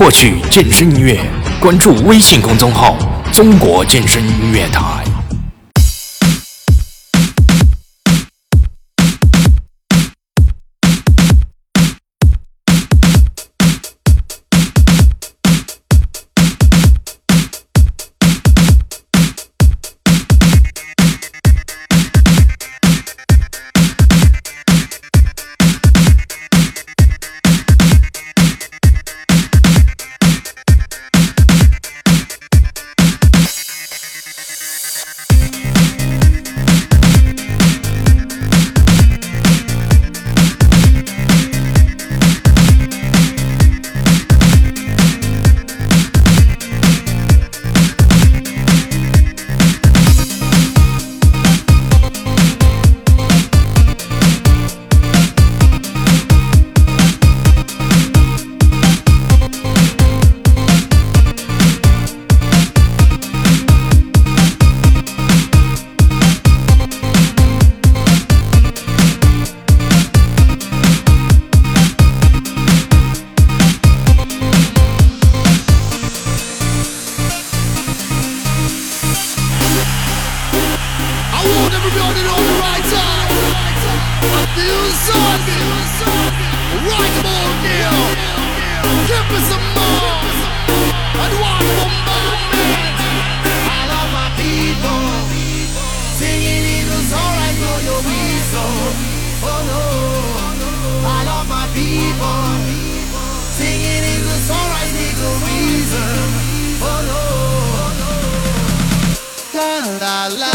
获取健身音乐关注微信公众号中国健身音乐台 la la